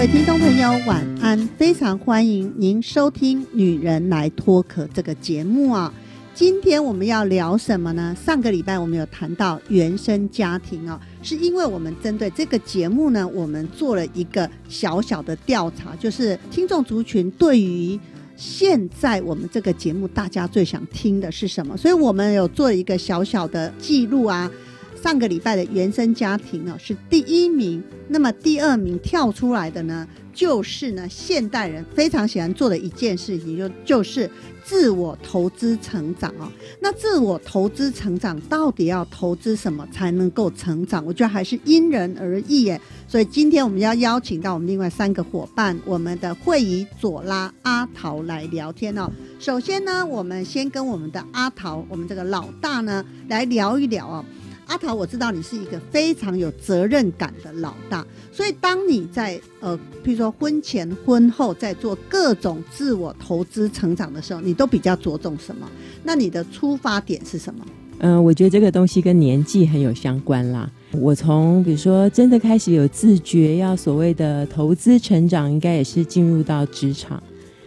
各位听众朋友，晚安！非常欢迎您收听《女人来脱壳》这个节目啊。今天我们要聊什么呢？上个礼拜我们有谈到原生家庭哦，是因为我们针对这个节目呢，我们做了一个小小的调查，就是听众族群对于现在我们这个节目大家最想听的是什么，所以我们有做一个小小的记录啊。上个礼拜的原生家庭啊是第一名，那么第二名跳出来的呢，就是呢现代人非常喜欢做的一件事情，就就是自我投资成长啊。那自我投资成长到底要投资什么才能够成长？我觉得还是因人而异耶。所以今天我们要邀请到我们另外三个伙伴，我们的会议左拉阿桃来聊天哦。首先呢，我们先跟我们的阿桃，我们这个老大呢来聊一聊哦。阿桃，我知道你是一个非常有责任感的老大，所以当你在呃，譬如说婚前、婚后在做各种自我投资成长的时候，你都比较着重什么？那你的出发点是什么？嗯，我觉得这个东西跟年纪很有相关啦。我从比如说真的开始有自觉要所谓的投资成长，应该也是进入到职场。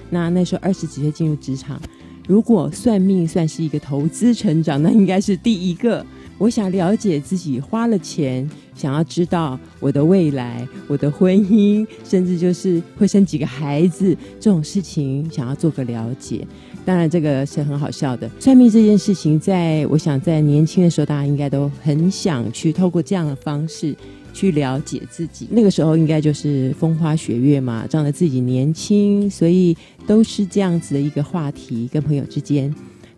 那那时候二十几岁进入职场，如果算命算是一个投资成长，那应该是第一个。我想了解自己花了钱，想要知道我的未来、我的婚姻，甚至就是会生几个孩子这种事情，想要做个了解。当然，这个是很好笑的。算命这件事情，在我想在年轻的时候，大家应该都很想去透过这样的方式去了解自己。那个时候应该就是风花雪月嘛，仗着自己年轻，所以都是这样子的一个话题，跟朋友之间。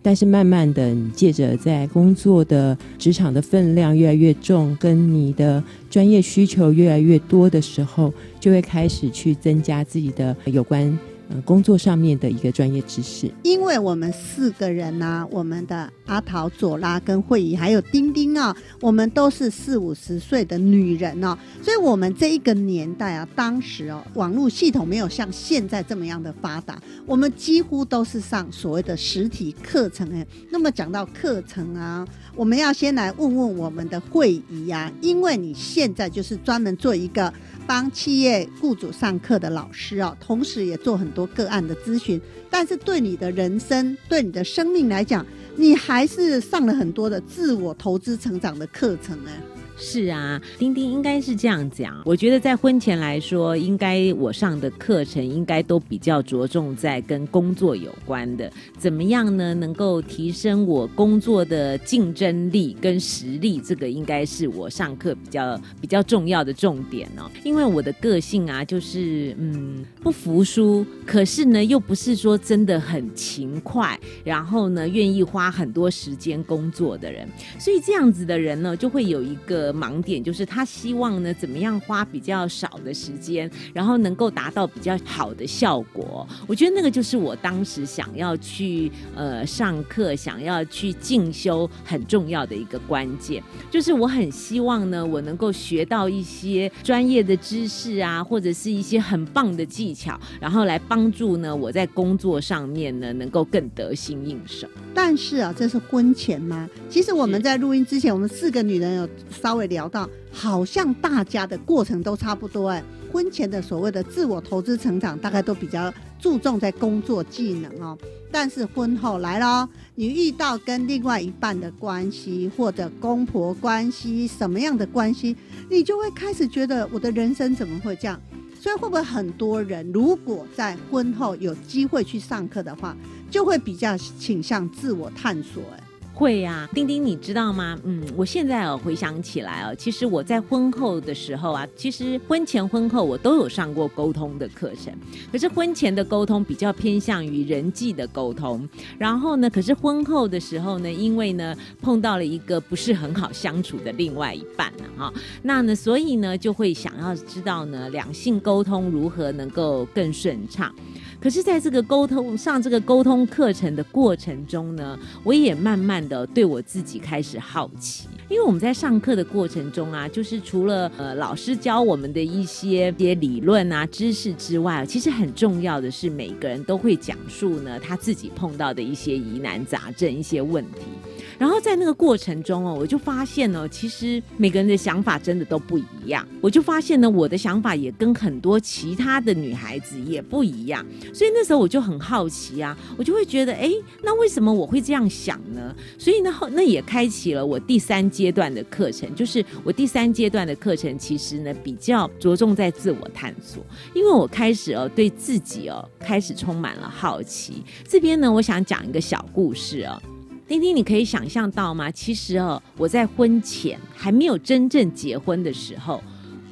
但是慢慢的，你借着在工作的职场的分量越来越重，跟你的专业需求越来越多的时候，就会开始去增加自己的有关。呃，工作上面的一个专业知识，因为我们四个人呢，我们的阿桃、左拉跟慧仪还有丁丁啊，我们都是四五十岁的女人哦，所以我们这一个年代啊，当时哦，网络系统没有像现在这么样的发达，我们几乎都是上所谓的实体课程诶。那么讲到课程啊，我们要先来问问我们的慧仪啊，因为你现在就是专门做一个。帮企业雇主上课的老师啊，同时也做很多个案的咨询。但是对你的人生、对你的生命来讲，你还是上了很多的自我投资成长的课程呢。是啊，丁丁应该是这样讲。我觉得在婚前来说，应该我上的课程应该都比较着重在跟工作有关的。怎么样呢？能够提升我工作的竞争力跟实力，这个应该是我上课比较比较重要的重点哦。因为我的个性啊，就是嗯不服输，可是呢又不是说真的很勤快，然后呢愿意花很多时间工作的人。所以这样子的人呢，就会有一个。的盲点就是他希望呢，怎么样花比较少的时间，然后能够达到比较好的效果。我觉得那个就是我当时想要去呃上课，想要去进修很重要的一个关键，就是我很希望呢，我能够学到一些专业的知识啊，或者是一些很棒的技巧，然后来帮助呢我在工作上面呢能够更得心应手。但是啊，这是婚前吗？其实我们在录音之前，我们四个女人有稍。会聊到，好像大家的过程都差不多哎。婚前的所谓的自我投资成长，大概都比较注重在工作技能哦。但是婚后来了，你遇到跟另外一半的关系，或者公婆关系，什么样的关系，你就会开始觉得我的人生怎么会这样？所以会不会很多人如果在婚后有机会去上课的话，就会比较倾向自我探索哎。会呀，丁丁，你知道吗？嗯，我现在哦回想起来哦，其实我在婚后的时候啊，其实婚前婚后我都有上过沟通的课程，可是婚前的沟通比较偏向于人际的沟通，然后呢，可是婚后的时候呢，因为呢碰到了一个不是很好相处的另外一半呢，哈，那呢，所以呢就会想要知道呢两性沟通如何能够更顺畅。可是，在这个沟通上这个沟通课程的过程中呢，我也慢慢的对我自己开始好奇，因为我们在上课的过程中啊，就是除了呃老师教我们的一些些理论啊知识之外，其实很重要的是每个人都会讲述呢他自己碰到的一些疑难杂症、一些问题。然后在那个过程中哦，我就发现呢，其实每个人的想法真的都不一样。我就发现呢，我的想法也跟很多其他的女孩子也不一样。所以那时候我就很好奇啊，我就会觉得，哎，那为什么我会这样想呢？所以呢，那也开启了我第三阶段的课程，就是我第三阶段的课程，其实呢比较着重在自我探索，因为我开始哦对自己哦开始充满了好奇。这边呢，我想讲一个小故事哦。丁丁，你可以想象到吗？其实哦，我在婚前还没有真正结婚的时候，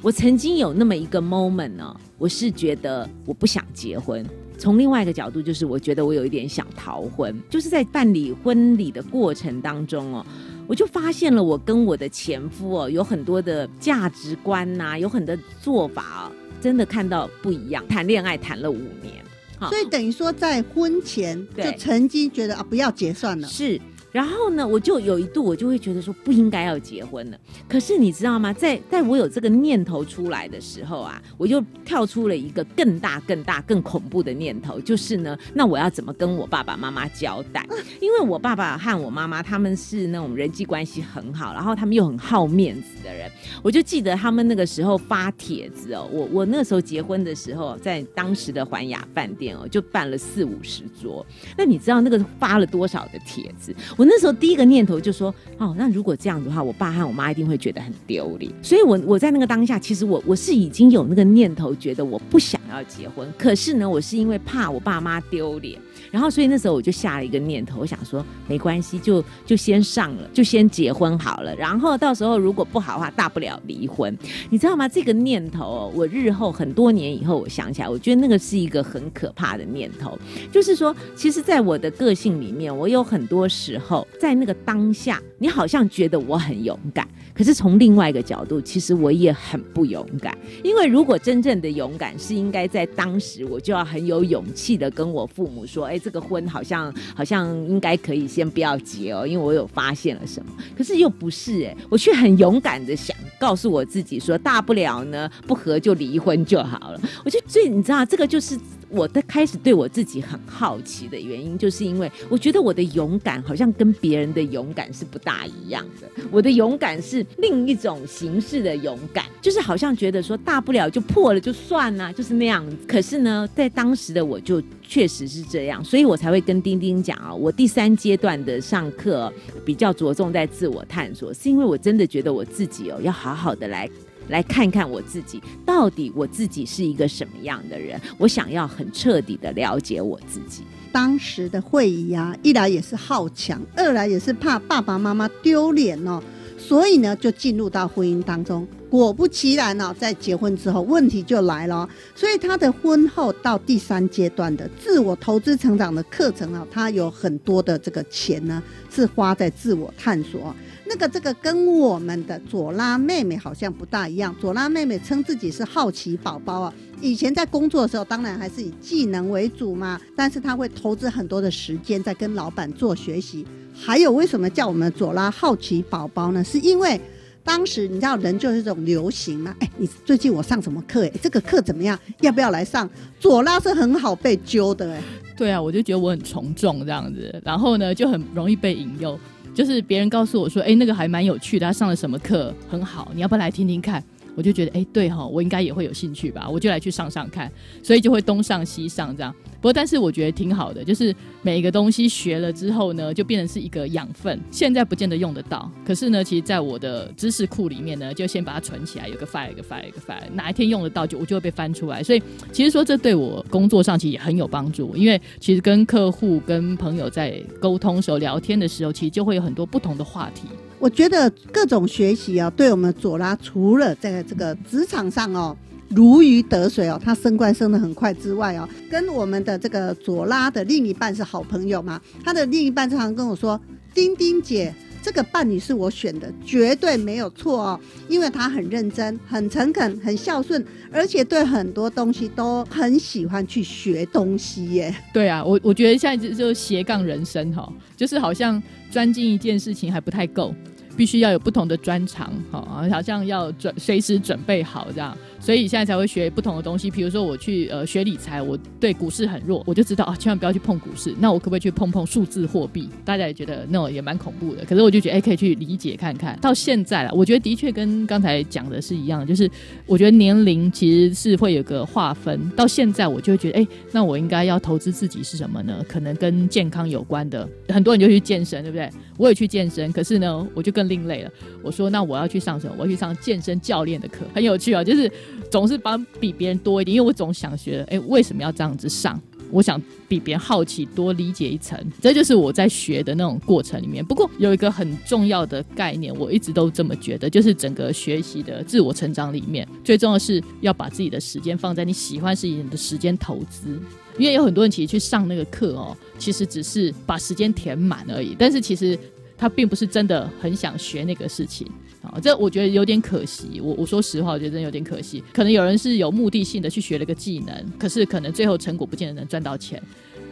我曾经有那么一个 moment 呢，我是觉得我不想结婚。从另外一个角度，就是我觉得我有一点想逃婚。就是在办理婚礼的过程当中哦，我就发现了我跟我的前夫哦有很多的价值观呐，有很多做法哦，真的看到不一样。谈恋爱谈了五年。所以等于说，在婚前就曾经觉得啊，不要结算了。是。然后呢，我就有一度我就会觉得说不应该要结婚了。可是你知道吗？在在我有这个念头出来的时候啊，我就跳出了一个更大、更大、更恐怖的念头，就是呢，那我要怎么跟我爸爸妈妈交代？因为我爸爸和我妈妈他们是那种人际关系很好，然后他们又很好面子的人。我就记得他们那个时候发帖子哦，我我那时候结婚的时候，在当时的环雅饭店哦，就办了四五十桌。那你知道那个发了多少的帖子？我。那时候第一个念头就说，哦，那如果这样子的话，我爸和我妈一定会觉得很丢脸。所以，我我在那个当下，其实我我是已经有那个念头，觉得我不想要结婚。可是呢，我是因为怕我爸妈丢脸。然后，所以那时候我就下了一个念头，我想说没关系，就就先上了，就先结婚好了。然后到时候如果不好的话，大不了离婚。你知道吗？这个念头，我日后很多年以后，我想起来，我觉得那个是一个很可怕的念头。就是说，其实，在我的个性里面，我有很多时候在那个当下，你好像觉得我很勇敢。可是从另外一个角度，其实我也很不勇敢，因为如果真正的勇敢是应该在当时，我就要很有勇气的跟我父母说：“哎，这个婚好像好像应该可以先不要结哦，因为我有发现了什么。”可是又不是哎，我却很勇敢的想告诉我自己说：“大不了呢，不和就离婚就好了。”我就最你知道，这个就是。我的开始对我自己很好奇的原因，就是因为我觉得我的勇敢好像跟别人的勇敢是不大一样的。我的勇敢是另一种形式的勇敢，就是好像觉得说大不了就破了就算了，就是那样子。可是呢，在当时的我就确实是这样，所以我才会跟丁丁讲啊，我第三阶段的上课比较着重在自我探索，是因为我真的觉得我自己哦要好好的来。来看看我自己，到底我自己是一个什么样的人？我想要很彻底的了解我自己。当时的会议啊，一来也是好强，二来也是怕爸爸妈妈丢脸哦，所以呢，就进入到婚姻当中。果不其然呢，在结婚之后，问题就来了。所以他的婚后到第三阶段的自我投资成长的课程啊，他有很多的这个钱呢，是花在自我探索。那个这个跟我们的左拉妹妹好像不大一样。左拉妹妹称自己是好奇宝宝啊，以前在工作的时候，当然还是以技能为主嘛。但是她会投资很多的时间在跟老板做学习。还有为什么叫我们左拉好奇宝宝呢？是因为当时你知道人就是这种流行嘛。哎，你最近我上什么课？哎，这个课怎么样？要不要来上？左拉是很好被揪的哎。对啊，我就觉得我很从众这样子，然后呢就很容易被引诱。就是别人告诉我说，哎，那个还蛮有趣的，他上了什么课很好，你要不要来听听看？我就觉得，哎，对哈，我应该也会有兴趣吧，我就来去上上看，所以就会东上西上这样。不过，但是我觉得挺好的，就是每一个东西学了之后呢，就变成是一个养分。现在不见得用得到，可是呢，其实在我的知识库里面呢，就先把它存起来，有个 file，一个 file，一个 file，哪一天用得到，就我就会被翻出来。所以，其实说这对我工作上其实也很有帮助，因为其实跟客户、跟朋友在沟通时候、聊天的时候，其实就会有很多不同的话题。我觉得各种学习啊，对我们左拉除了在这个职场上哦。如鱼得水哦，他升官升得很快之外哦，跟我们的这个左拉的另一半是好朋友嘛。他的另一半常常跟我说：“丁丁姐，这个伴侣是我选的，绝对没有错哦，因为他很认真、很诚恳、很孝顺，而且对很多东西都很喜欢去学东西耶。对啊，我我觉得现在就就斜杠人生哈，就是好像专精一件事情还不太够。必须要有不同的专长，好，好像要准随时准备好这样，所以现在才会学不同的东西。比如说我去呃学理财，我对股市很弱，我就知道啊，千万不要去碰股市。那我可不可以去碰碰数字货币？大家也觉得那种也蛮恐怖的，可是我就觉得哎，可以去理解看看。到现在了，我觉得的确跟刚才讲的是一样，就是我觉得年龄其实是会有个划分。到现在我就会觉得哎，那我应该要投资自己是什么呢？可能跟健康有关的，很多人就去健身，对不对？我也去健身，可是呢，我就更另类了。我说，那我要去上什么？我要去上健身教练的课，很有趣啊。就是总是帮比别人多一点，因为我总想学，哎，为什么要这样子上？我想比别人好奇，多理解一层。这就是我在学的那种过程里面。不过有一个很重要的概念，我一直都这么觉得，就是整个学习的自我成长里面，最重要是要把自己的时间放在你喜欢事情的时间投资。因为有很多人其实去上那个课哦，其实只是把时间填满而已，但是其实他并不是真的很想学那个事情啊，这我觉得有点可惜。我我说实话，我觉得真有点可惜。可能有人是有目的性的去学了个技能，可是可能最后成果不见得能赚到钱。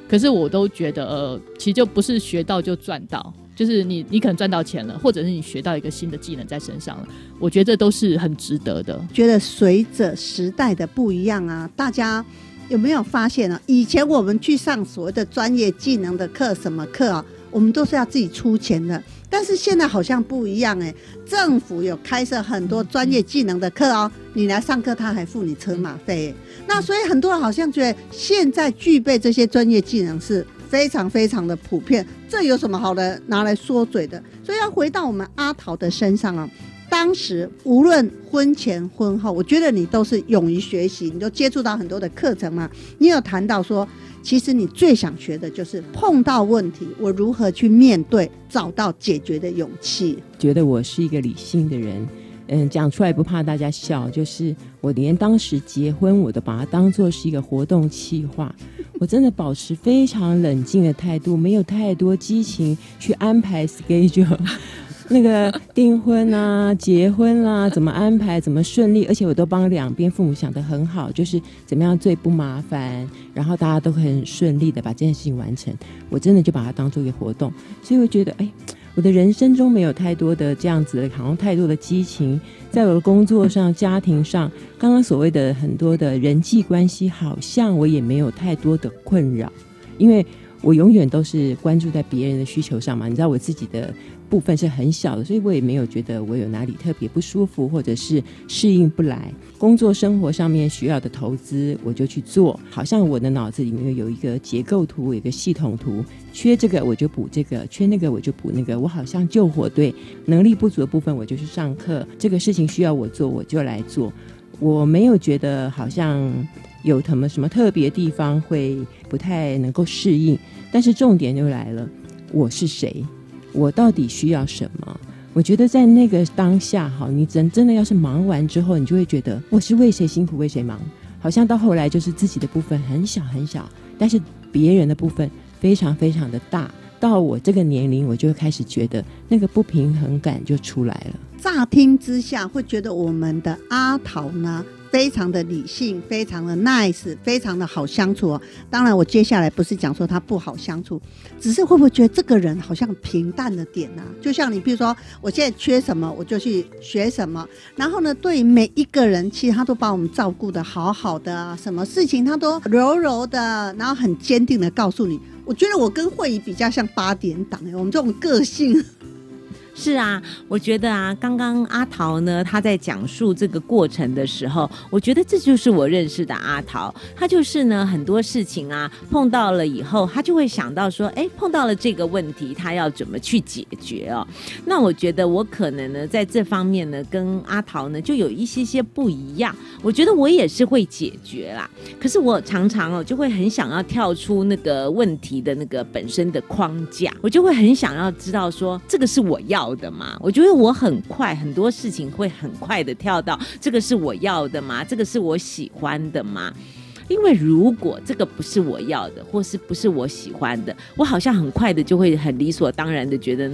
可是我都觉得，呃，其实就不是学到就赚到，就是你你可能赚到钱了，或者是你学到一个新的技能在身上了，我觉得这都是很值得的。觉得随着时代的不一样啊，大家。有没有发现呢？以前我们去上所谓的专业技能的课，什么课啊？我们都是要自己出钱的。但是现在好像不一样哎，政府有开设很多专业技能的课哦，你来上课他还付你车马费。那所以很多人好像觉得现在具备这些专业技能是非常非常的普遍，这有什么好的拿来说嘴的？所以要回到我们阿桃的身上啊。当时无论婚前婚后，我觉得你都是勇于学习，你都接触到很多的课程嘛。你有谈到说，其实你最想学的就是碰到问题，我如何去面对，找到解决的勇气。觉得我是一个理性的人，嗯，讲出来不怕大家笑，就是我连当时结婚，我都把它当做是一个活动计划。我真的保持非常冷静的态度，没有太多激情去安排 schedule。那个订婚啊、结婚啦，怎么安排、怎么顺利，而且我都帮两边父母想得很好，就是怎么样最不麻烦，然后大家都很顺利的把这件事情完成。我真的就把它当做一个活动，所以我觉得，哎，我的人生中没有太多的这样子的，好像太多的激情，在我的工作上、家庭上，刚刚所谓的很多的人际关系，好像我也没有太多的困扰，因为我永远都是关注在别人的需求上嘛。你知道我自己的。部分是很小的，所以我也没有觉得我有哪里特别不舒服，或者是适应不来。工作生活上面需要的投资，我就去做。好像我的脑子里面有一个结构图，有一个系统图，缺这个我就补这个，缺那个我就补那个。我好像救火队，能力不足的部分我就去上课。这个事情需要我做，我就来做。我没有觉得好像有什么什么特别地方会不太能够适应。但是重点就来了，我是谁？我到底需要什么？我觉得在那个当下，哈，你真真的要是忙完之后，你就会觉得我是为谁辛苦为谁忙，好像到后来就是自己的部分很小很小，但是别人的部分非常非常的大。到我这个年龄，我就开始觉得那个不平衡感就出来了。乍听之下会觉得我们的阿桃呢？非常的理性，非常的 nice，非常的好相处哦。当然，我接下来不是讲说他不好相处，只是会不会觉得这个人好像平淡的点呢？就像你，比如说，我现在缺什么，我就去学什么。然后呢，对每一个人，其实他都把我们照顾的好好的，什么事情他都柔柔的，然后很坚定的告诉你。我觉得我跟慧仪比较像八点档哎，我们这种个性。是啊，我觉得啊，刚刚阿桃呢，他在讲述这个过程的时候，我觉得这就是我认识的阿桃。他就是呢，很多事情啊，碰到了以后，他就会想到说，哎，碰到了这个问题，他要怎么去解决哦？那我觉得我可能呢，在这方面呢，跟阿桃呢，就有一些些不一样。我觉得我也是会解决啦，可是我常常哦，就会很想要跳出那个问题的那个本身的框架，我就会很想要知道说，这个是我要。要的嘛？我觉得我很快，很多事情会很快的跳到这个是我要的吗？这个是我喜欢的吗？因为如果这个不是我要的，或是不是我喜欢的，我好像很快的就会很理所当然的觉得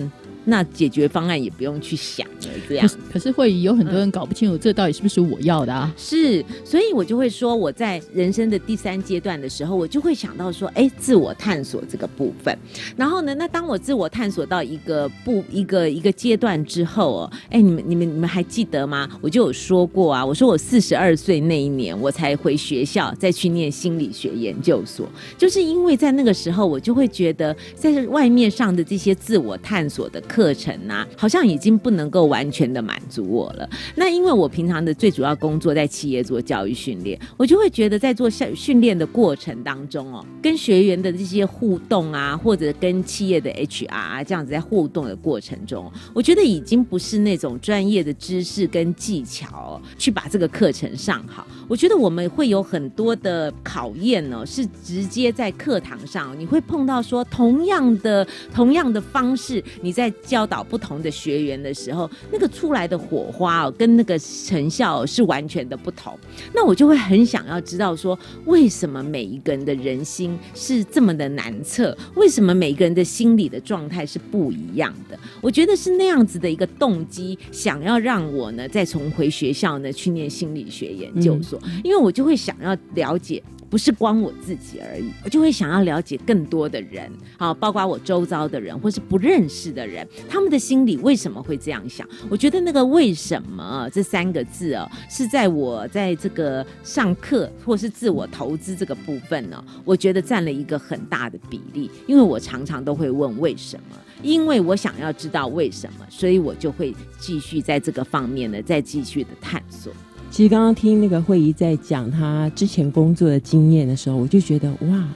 那解决方案也不用去想了，这样可是会有很多人搞不清楚这到底是不是我要的啊？是，所以我就会说，我在人生的第三阶段的时候，我就会想到说，哎，自我探索这个部分。然后呢，那当我自我探索到一个不一个一个阶段之后哦，哎，你们你们你们还记得吗？我就有说过啊，我说我四十二岁那一年，我才回学校再去念心理学研究所，就是因为在那个时候，我就会觉得在外面上的这些自我探索的课课程啊，好像已经不能够完全的满足我了。那因为我平常的最主要工作在企业做教育训练，我就会觉得在做训训练的过程当中哦，跟学员的这些互动啊，或者跟企业的 HR 啊这样子在互动的过程中，我觉得已经不是那种专业的知识跟技巧、去把这个课程上好。我觉得我们会有很多的考验呢、是直接在课堂上，你会碰到说同样的同样的方式，你在教导不同的学员的时候，那个出来的火花哦，跟那个成效、哦、是完全的不同。那我就会很想要知道说，为什么每一个人的人心是这么的难测？为什么每个人的心理的状态是不一样的？我觉得是那样子的一个动机，想要让我呢再重回学校呢去念心理学研究所，因为我就会想要了解。不是光我自己而已，我就会想要了解更多的人，好，包括我周遭的人或是不认识的人，他们的心里为什么会这样想？我觉得那个“为什么”这三个字哦，是在我在这个上课或是自我投资这个部分呢，我觉得占了一个很大的比例，因为我常常都会问为什么。因为我想要知道为什么，所以我就会继续在这个方面呢，再继续的探索。其实刚刚听那个慧仪在讲她之前工作的经验的时候，我就觉得哇，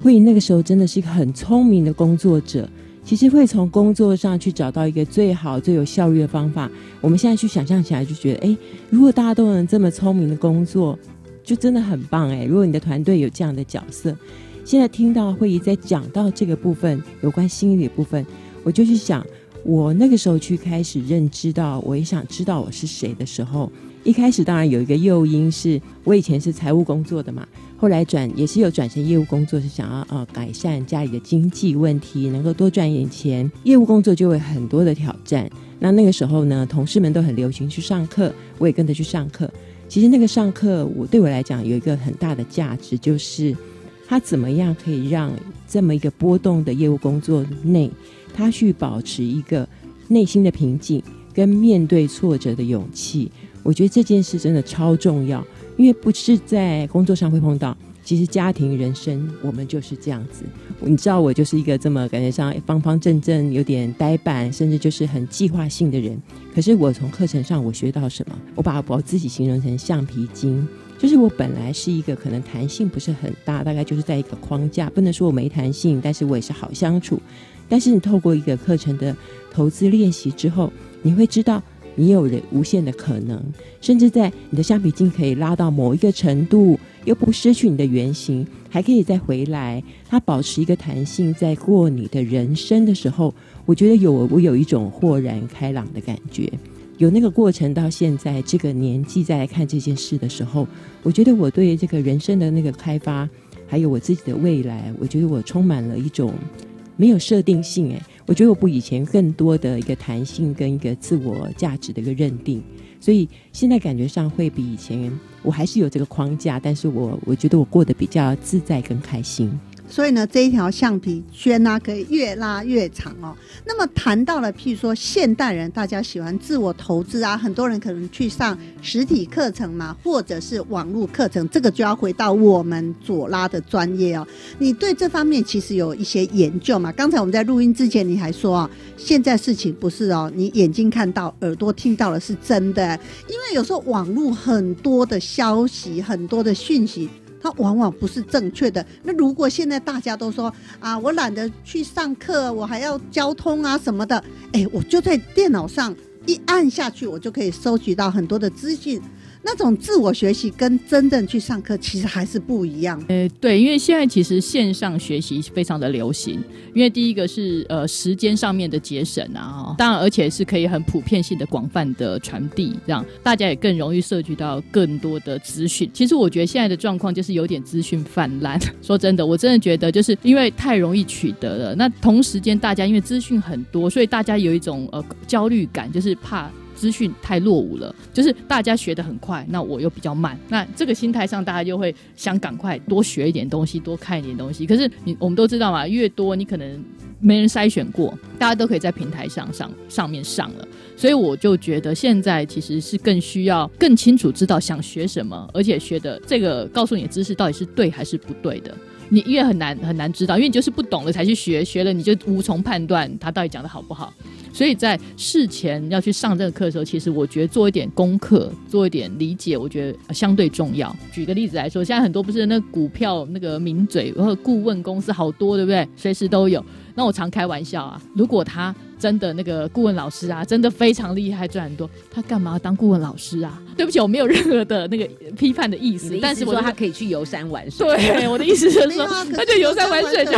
慧仪那个时候真的是一个很聪明的工作者。其实会从工作上去找到一个最好、最有效率的方法。我们现在去想象起来，就觉得，哎，如果大家都能这么聪明的工作，就真的很棒哎。如果你的团队有这样的角色，现在听到会议在讲到这个部分有关心理的部分，我就去想，我那个时候去开始认知到，我也想知道我是谁的时候。一开始当然有一个诱因，是我以前是财务工作的嘛，后来转也是有转成业务工作，是想要呃改善家里的经济问题，能够多赚一点钱。业务工作就会很多的挑战。那那个时候呢，同事们都很流行去上课，我也跟着去上课。其实那个上课，我对我来讲有一个很大的价值，就是他怎么样可以让这么一个波动的业务工作内，他去保持一个内心的平静，跟面对挫折的勇气。我觉得这件事真的超重要，因为不是在工作上会碰到，其实家庭、人生，我们就是这样子。你知道，我就是一个这么感觉上方方正正、有点呆板，甚至就是很计划性的人。可是我从课程上我学到什么？我把我自己形容成橡皮筋，就是我本来是一个可能弹性不是很大，大概就是在一个框架，不能说我没弹性，但是我也是好相处。但是你透过一个课程的投资练习之后，你会知道。你有了无限的可能，甚至在你的橡皮筋可以拉到某一个程度，又不失去你的原型，还可以再回来，它保持一个弹性，在过你的人生的时候，我觉得有我有一种豁然开朗的感觉。有那个过程到现在这个年纪再来看这件事的时候，我觉得我对这个人生的那个开发，还有我自己的未来，我觉得我充满了一种没有设定性诶。我觉得我比以前更多的一个弹性跟一个自我价值的一个认定，所以现在感觉上会比以前，我还是有这个框架，但是我我觉得我过得比较自在跟开心。所以呢，这一条橡皮圈呢、可以越拉越长哦。那么谈到了，譬如说现代人大家喜欢自我投资啊，很多人可能去上实体课程嘛，或者是网络课程，这个就要回到我们左拉的专业哦。你对这方面其实有一些研究嘛？刚才我们在录音之前你还说啊，现在事情不是哦，你眼睛看到、耳朵听到的是真的，因为有时候网络很多的消息、很多的讯息。它往往不是正确的。那如果现在大家都说啊，我懒得去上课，我还要交通啊什么的，哎，我就在电脑上一按下去，我就可以收集到很多的资讯。那种自我学习跟真正去上课其实还是不一样。呃，对，因为现在其实线上学习非常的流行，因为第一个是呃时间上面的节省啊，当然而且是可以很普遍性的广泛的传递，这样大家也更容易涉及到更多的资讯。其实我觉得现在的状况就是有点资讯泛滥。说真的，我真的觉得就是因为太容易取得了，那同时间大家因为资讯很多，所以大家有一种呃焦虑感，就是怕。资讯太落伍了，就是大家学的很快，那我又比较慢，那这个心态上，大家就会想赶快多学一点东西，多看一点东西。可是你我们都知道嘛，越多你可能没人筛选过，大家都可以在平台上上上面上了，所以我就觉得现在其实是更需要更清楚知道想学什么，而且学的这个告诉你的知识到底是对还是不对的。你因为很难很难知道，因为你就是不懂了才去学，学了你就无从判断他到底讲的好不好。所以在事前要去上这个课的时候，其实我觉得做一点功课，做一点理解，我觉得相对重要。举个例子来说，现在很多不是那股票那个名嘴或顾问公司好多，对不对？随时都有。那我常开玩笑啊，如果他真的那个顾问老师啊，真的非常厉害，赚很多，他干嘛当顾问老师啊？对不起，我没有任何的那个批判的意思，但是我说他可以去游山玩水。对，我的意思就是说，他就游山玩水就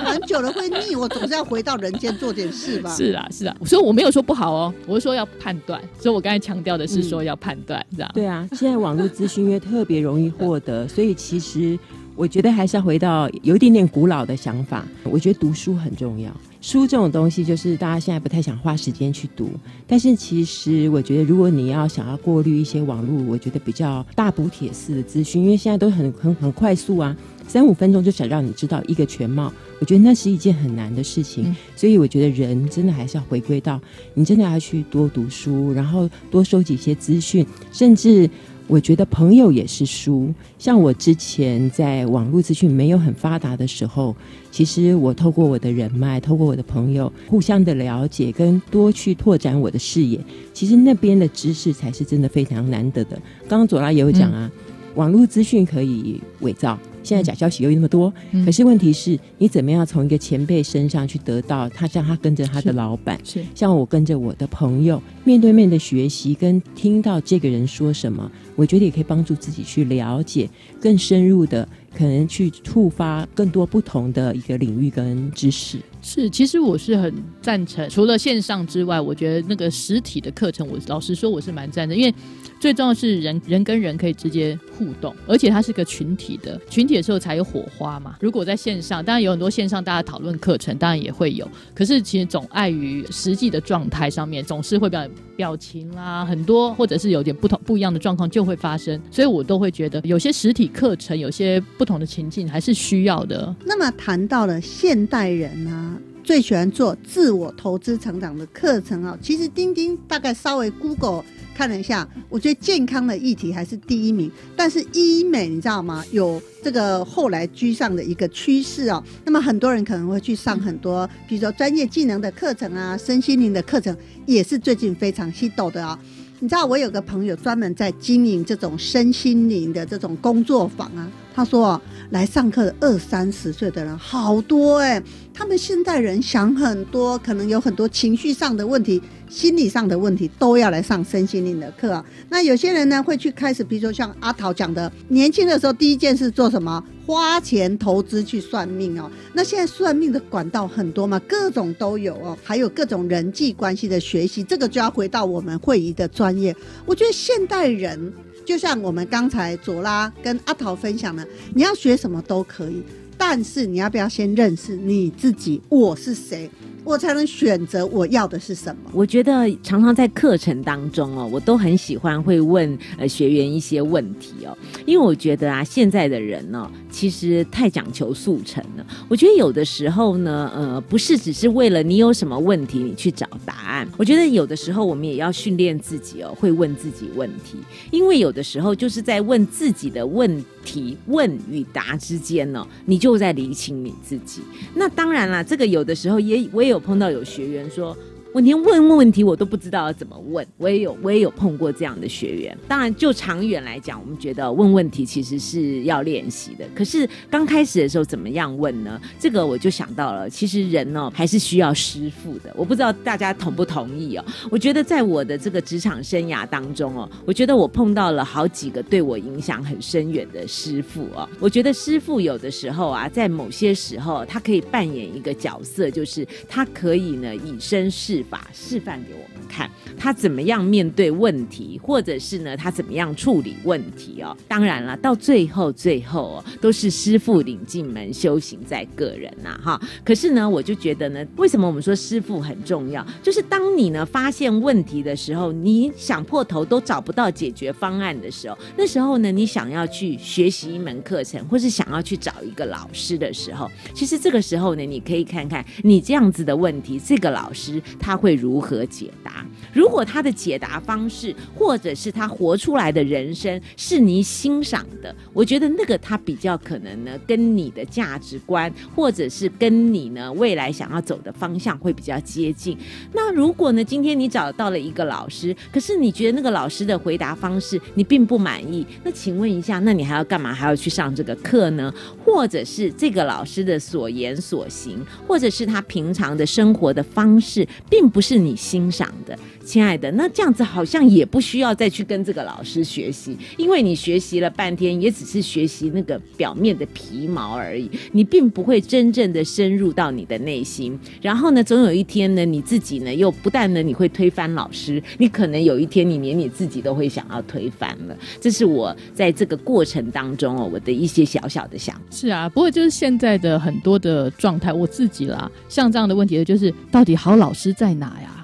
玩久了会腻，我总是要回到人间做点事吧。是啊，是啊，所以我没有说不好哦，我是说要判断。所以我刚才强调的是说要判断，这样。对啊，现在网络资讯因为特别容易获得，所以其实。我觉得还是要回到有一点点古老的想法。我觉得读书很重要，书这种东西就是大家现在不太想花时间去读。但是其实我觉得，如果你要想要过滤一些网络，我觉得比较大补铁式的资讯，因为现在都很很很快速啊，三五分钟就想让你知道一个全貌，我觉得那是一件很难的事情。所以我觉得人真的还是要回归到，你真的要去多读书，然后多收集一些资讯，甚至。我觉得朋友也是书，像我之前在网络资讯没有很发达的时候，其实我透过我的人脉，透过我的朋友，互相的了解跟多去拓展我的视野，其实那边的知识才是真的非常难得的。刚刚左拉也有讲啊，网络资讯可以伪造。现在假消息又那么多，可是问题是你怎么样从一个前辈身上去得到他，像他跟着他的老板，是像我跟着我的朋友，面对面的学习跟听到这个人说什么，我觉得也可以帮助自己去了解更深入的，可能去触发更多不同的一个领域跟知识。是，其实我是很赞成，除了线上之外，我觉得那个实体的课程，我老实说我是蛮赞成，因为。最重要是人人跟人可以直接互动，而且它是个群体的群体的时候才有火花嘛。如果在线上，当然有很多线上大家讨论课程，当然也会有。可是其实总碍于实际的状态上面，总是会表表情啦，很多或者是有点不同不一样的状况就会发生。所以我都会觉得有些实体课程，有些不同的情境还是需要的。那么谈到了现代人呢？最喜欢做自我投资成长的课程啊！其实钉钉大概稍微 Google 看了一下，我觉得健康的议题还是第一名。但是医美你知道吗？有这个后来居上的一个趋势哦。那么很多人可能会去上很多，比如说专业技能的课程啊，身心灵的课程，也是最近非常稀抖的啊。你知道我有个朋友专门在经营这种身心灵的这种工作坊啊。他说：“来上课的二三十岁的人好多哎，他们现代人想很多，可能有很多情绪上的问题、心理上的问题，都要来上身心灵的课。那有些人呢，会去开始，比如说像阿桃讲的，年轻的时候第一件事做什么？花钱投资去算命哦。那现在算命的管道很多嘛，各种都有哦，还有各种人际关系的学习，这个就要回到我们会议的专业。我觉得现代人。”就像我们刚才左拉跟阿桃分享的，你要学什么都可以，但是你要不要先认识你自己？我是谁？我才能选择我要的是什么？我觉得常常在课程当中哦，我都很喜欢会问呃学员一些问题哦，因为我觉得啊，现在的人呢，其实太讲求速成了。我觉得有的时候呢，呃，不是只是为了你有什么问题你去找答案。我觉得有的时候我们也要训练自己哦，会问自己问题，因为有的时候就是在问自己的问提问与答之间呢，你就在。理清你自己。那当然啦，这个有的时候也我也有碰到有学员说，我连问问题我都不知道要怎么问。我也有我也有碰过这样的学员。当然，就长远来讲，我们觉得问问题其实是要练习的。可是刚开始的时候怎么样问呢？这个我就想到了，其实人呢还是需要师傅的。我不知道大家同不同意哦。我觉得在我的这个职场生涯当中哦，我觉得我碰到了好几个对我影响很深远的师傅哦。我觉得师傅有的时候啊，在某些时候他可以扮演一个角色，就是他可以呢以身试法，示范给我们看他怎么样面对问题，或者是呢他怎么样处理问题哦。当然了，到最后最后哦，都是师傅领进门，修行在个人呐哈。可是呢，我就觉得呢，为什么我们说师傅很重要？就是当你呢发现问题的时候，你想破头都找不到解决方案的时候，那时候呢，你想要去学习一门课程，或是想要去找一个老师的时候，其实这个时候呢，你可以看看你这样子的问题，这个老师他他会如何解答。如果他的解答方式，或者是他活出来的人生是你欣赏的，我觉得那个他比较可能呢，跟你的价值观，或者是跟你呢未来想要走的方向会比较接近。那如果呢，今天你找到了一个老师，可是你觉得那个老师的回答方式你并不满意，那请问一下，那你还要干嘛？还要去上这个课呢？或者是这个老师的所言所行，或者是他平常的生活的方式，并并不是你欣赏的，亲爱的，那这样子好像也不需要再去跟这个老师学习，因为你学习了半天，也只是学习那个表面的皮毛而已，你并不会真正的深入到你的内心。然后呢，总有一天呢，你自己呢又不但呢你会推翻老师，你可能有一天你连你自己都会想要推翻了。这是我在这个过程当中哦，我的一些小小的想法。是啊，不过就是现在的很多的状态，我自己啦，像这样的问题，就是到底好老师在哪呀？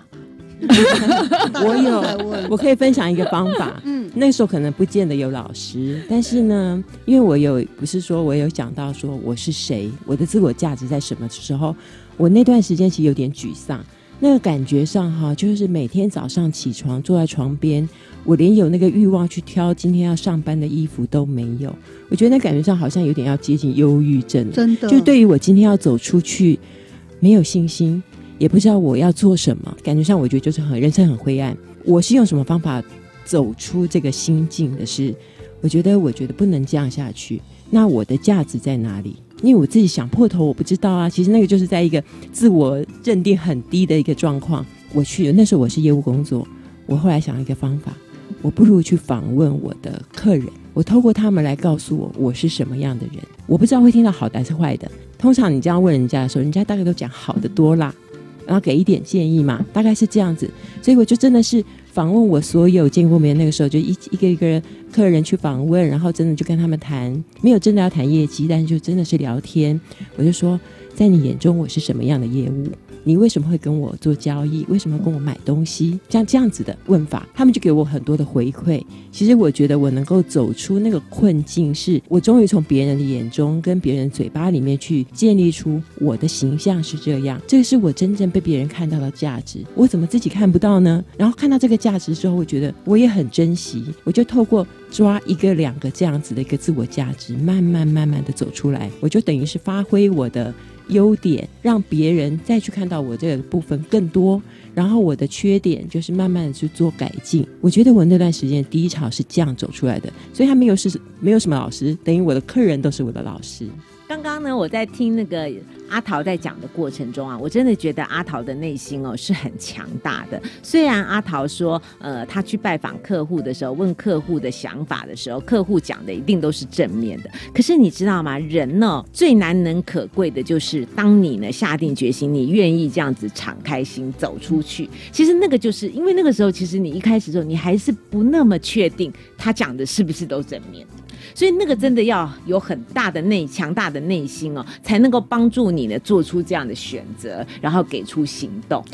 我有，我可以分享一个方法。嗯，那时候可能不见得有老师，但是呢，因为我有不是说我有讲到说我是谁，我的自我价值在什么时候，我那段时间其实有点沮丧。那个感觉上哈，就是每天早上起床坐在床边，我连有那个欲望去挑今天要上班的衣服都没有。我觉得那感觉上好像有点要接近忧郁症，真的。就对于我今天要走出去，没有信心，也不知道我要做什么，感觉上我觉得就是很人生很灰暗。我是用什么方法走出这个心境的？是我觉得，我觉得不能这样下去。那我的价值在哪里？因为我自己想破头，我不知道啊。其实那个就是在一个自我认定很低的一个状况。我去那时候我是业务工作，我后来想了一个方法，我不如去访问我的客人，我透过他们来告诉我我是什么样的人。我不知道会听到好的还是坏的。通常你这样问人家的时候，人家大概都讲好的多啦，然后给一点建议嘛，大概是这样子。所以我就真的是。访问我所有见过面，那个时候就一一个一个客人去访问，然后真的就跟他们谈，没有真的要谈业绩，但是就真的是聊天。我就说，在你眼中我是什么样的业务？你为什么会跟我做交易？为什么跟我买东西？像这样子的问法，他们就给我很多的回馈。其实我觉得我能够走出那个困境，是我终于从别人的眼中跟别人嘴巴里面去建立出我的形象是这样。这个是我真正被别人看到的价值。我怎么自己看不到呢？然后看到这个价值之后，我觉得我也很珍惜。我就透过抓一个、两个这样子的一个自我价值，慢慢慢慢的走出来。我就等于是发挥我的。优点让别人再去看到我这个部分更多，然后我的缺点就是慢慢的去做改进。我觉得我那段时间第一场是这样走出来的，所以他没有是没有什么老师，等于我的客人都是我的老师。刚刚呢，我在听那个阿桃在讲的过程中啊，我真的觉得阿桃的内心哦是很强大的。虽然阿桃说，呃，他去拜访客户的时候，问客户的想法的时候，客户讲的一定都是正面的。可是你知道吗？人呢最难能可贵的就是，当你呢下定决心，你愿意这样子敞开心走出去。其实那个就是因为那个时候，其实你一开始的时候，你还是不那么确定他讲的是不是都正面。所以那个真的要有很大的内强大的内心哦，才能够帮助你呢做出这样的选择，然后给出行动。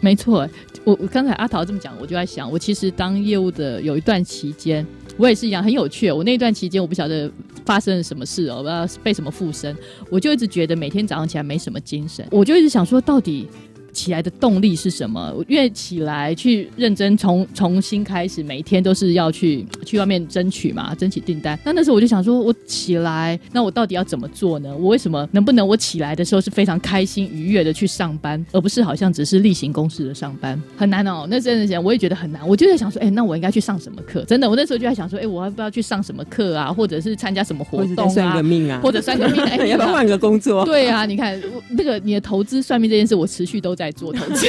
没错，我我刚才阿桃这么讲，我就在想，我其实当业务的有一段期间，我也是一样很有趣。我那一段期间，我不晓得发生了什么事哦，不知道被什么附身，我就一直觉得每天早上起来没什么精神，我就一直想说，到底。起来的动力是什么？因为起来去认真重重新开始，每一天都是要去去外面争取嘛，争取订单。那那时候我就想说，我起来，那我到底要怎么做呢？我为什么能不能我起来的时候是非常开心愉悦的去上班，而不是好像只是例行公事的上班？很难哦，那真的想我也觉得很难。我就在想说，哎，那我应该去上什么课？真的，我那时候就在想说，哎，我要不要去上什么课啊？或者是参加什么活动啊？算个命啊？或者算个命？哎，要不要换个工作？对啊，你看那个你的投资算命这件事，我持续都在在做投资。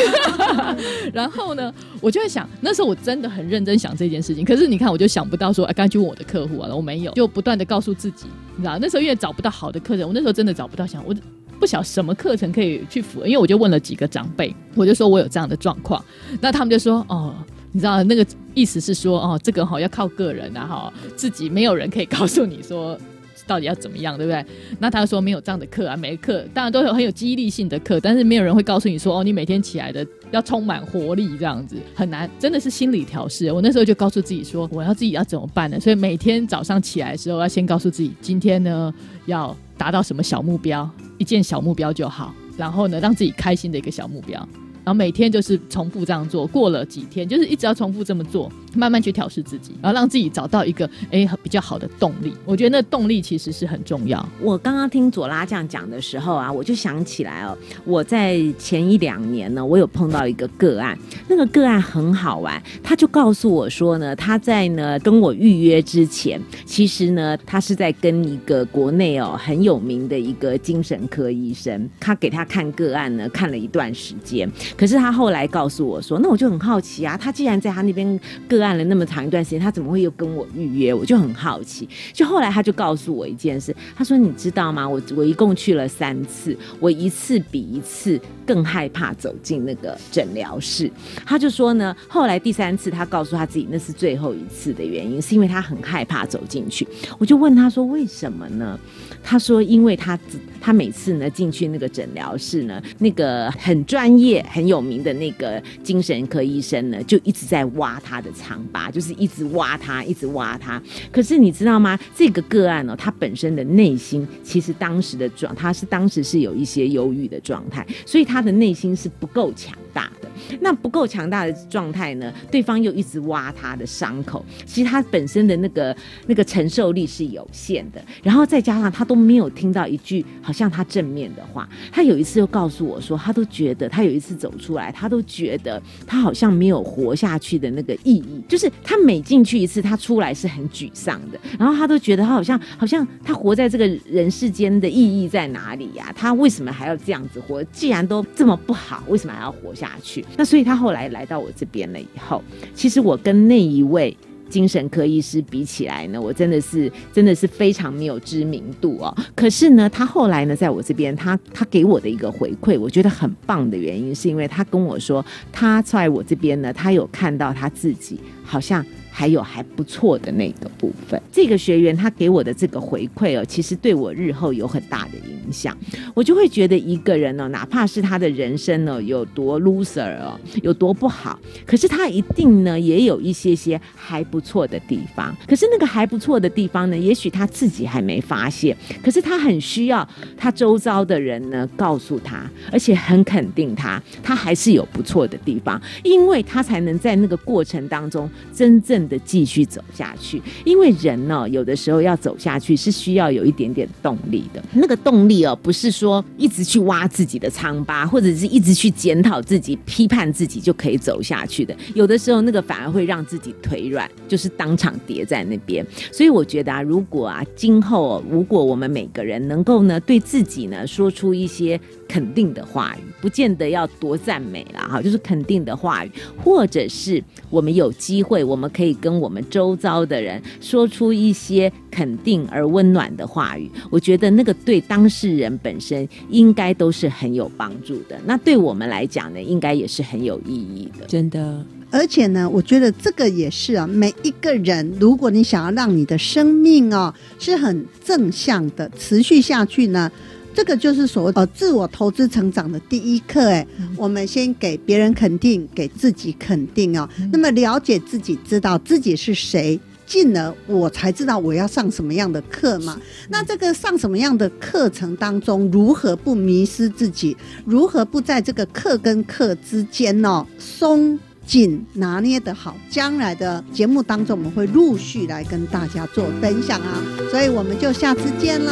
然后呢，我就在想，那时候我真的很认真想这件事情。可是你看，我就想不到说，哎，刚去问我的客户啊，我没有，就不断的告诉自己，你知道，那时候因为找不到好的课程，我那时候真的找不到，想我不晓什么课程可以去符合，因为我就问了几个长辈，我就说我有这样的状况，那他们就说，哦，你知道那个意思是说，哦，这个哈要靠个人啊，哈，自己没有人可以告诉你说。到底要怎么样，对不对？那他说没有这样的课啊，每个课当然都有很有激励性的课，但是没有人会告诉你说哦，你每天起来的要充满活力，这样子很难，真的是心理调试。我那时候就告诉自己说，我要自己要怎么办呢？所以每天早上起来的时候，要先告诉自己，今天呢要达到什么小目标，一件小目标就好，然后呢让自己开心的一个小目标。然后每天就是重复这样做，过了几天，就是一直要重复这么做，慢慢去调试自己，然后让自己找到一个哎比较好的动力。我觉得那动力其实是很重要。我刚刚听左拉这样讲的时候啊，我就想起来哦，我在前一两年呢，我有碰到一个个案，那个个案很好玩，他就告诉我说呢，他在呢跟我预约之前，其实呢他是在跟一个国内哦很有名的一个精神科医生，他给他看个案呢，看了一段时间。可是他后来告诉我说：“那我就很好奇啊，他既然在他那边个案了那么长一段时间，他怎么会又跟我预约？我就很好奇。就后来他就告诉我一件事，他说：‘你知道吗？我我一共去了三次，我一次比一次更害怕走进那个诊疗室。’他就说呢，后来第三次他告诉他自己那是最后一次的原因，是因为他很害怕走进去。我就问他说：‘为什么呢？’他说：‘因为他他每次呢进去那个诊疗室呢，那个很专业很。’有名的那个精神科医生呢，就一直在挖他的疮疤，就是一直挖他，一直挖他。可是你知道吗？这个个案呢，他本身的内心其实当时的状，他是当时是有一些忧郁的状态，所以他的内心是不够强大的。那不够强大的状态呢，对方又一直挖他的伤口，其实他本身的那个那个承受力是有限的。然后再加上他都没有听到一句好像他正面的话。他有一次又告诉我说，他都觉得他有一次走。出来，他都觉得他好像没有活下去的那个意义，就是他每进去一次，他出来是很沮丧的。然后他都觉得他好像好像他活在这个人世间的意义在哪里呀？他为什么还要这样子活？既然都这么不好，为什么还要活下下去？那所以他后来来到我这边了以后，其实我跟那一位。精神科医师比起来呢，我真的是真的是非常没有知名度哦。可是呢，他后来呢，在我这边，他他给我的一个回馈，我觉得很棒的原因，是因为他跟我说，他在我这边呢，他有看到他自己好像。还有还不错的那个部分，这个学员他给我的这个回馈哦，其实对我日后有很大的影响。我就会觉得一个人呢，哪怕是他的人生呢有多 loser 哦，有多不好，可是他一定呢也有一些些还不错的地方。可是那个还不错的地方呢，也许他自己还没发现，可是他很需要他周遭的人呢告诉他，而且很肯定他，他还是有不错的地方，因为他才能在那个过程当中真正。的继续走下去，因为人呢，有的时候要走下去是需要有一点点动力的。那个动力哦，不是说一直去挖自己的疮疤，或者是一直去检讨自己、批判自己就可以走下去的。有的时候，那个反而会让自己腿软，就是当场跌在那边。所以我觉得啊，如果啊，今后如果我们每个人能够呢，对自己呢，说出一些。肯定的话语，不见得要多赞美了哈，就是肯定的话语，或者是我们有机会，我们可以跟我们周遭的人说出一些肯定而温暖的话语。我觉得那个对当事人本身应该都是很有帮助的，那对我们来讲呢，应该也是很有意义的。真的，而且呢，我觉得这个也是啊，每一个人，如果你想要让你的生命哦是很正向的持续下去呢。这个就是所谓呃自我投资成长的第一课，哎，我们先给别人肯定，给自己肯定哦。那么了解自己，知道自己是谁，进而我才知道我要上什么样的课嘛。那这个上什么样的课程当中，如何不迷失自己？如何不在这个课跟课之间呢松？紧拿捏的好，将来的节目当中，我们会陆续来跟大家做分享啊，所以我们就下次见喽，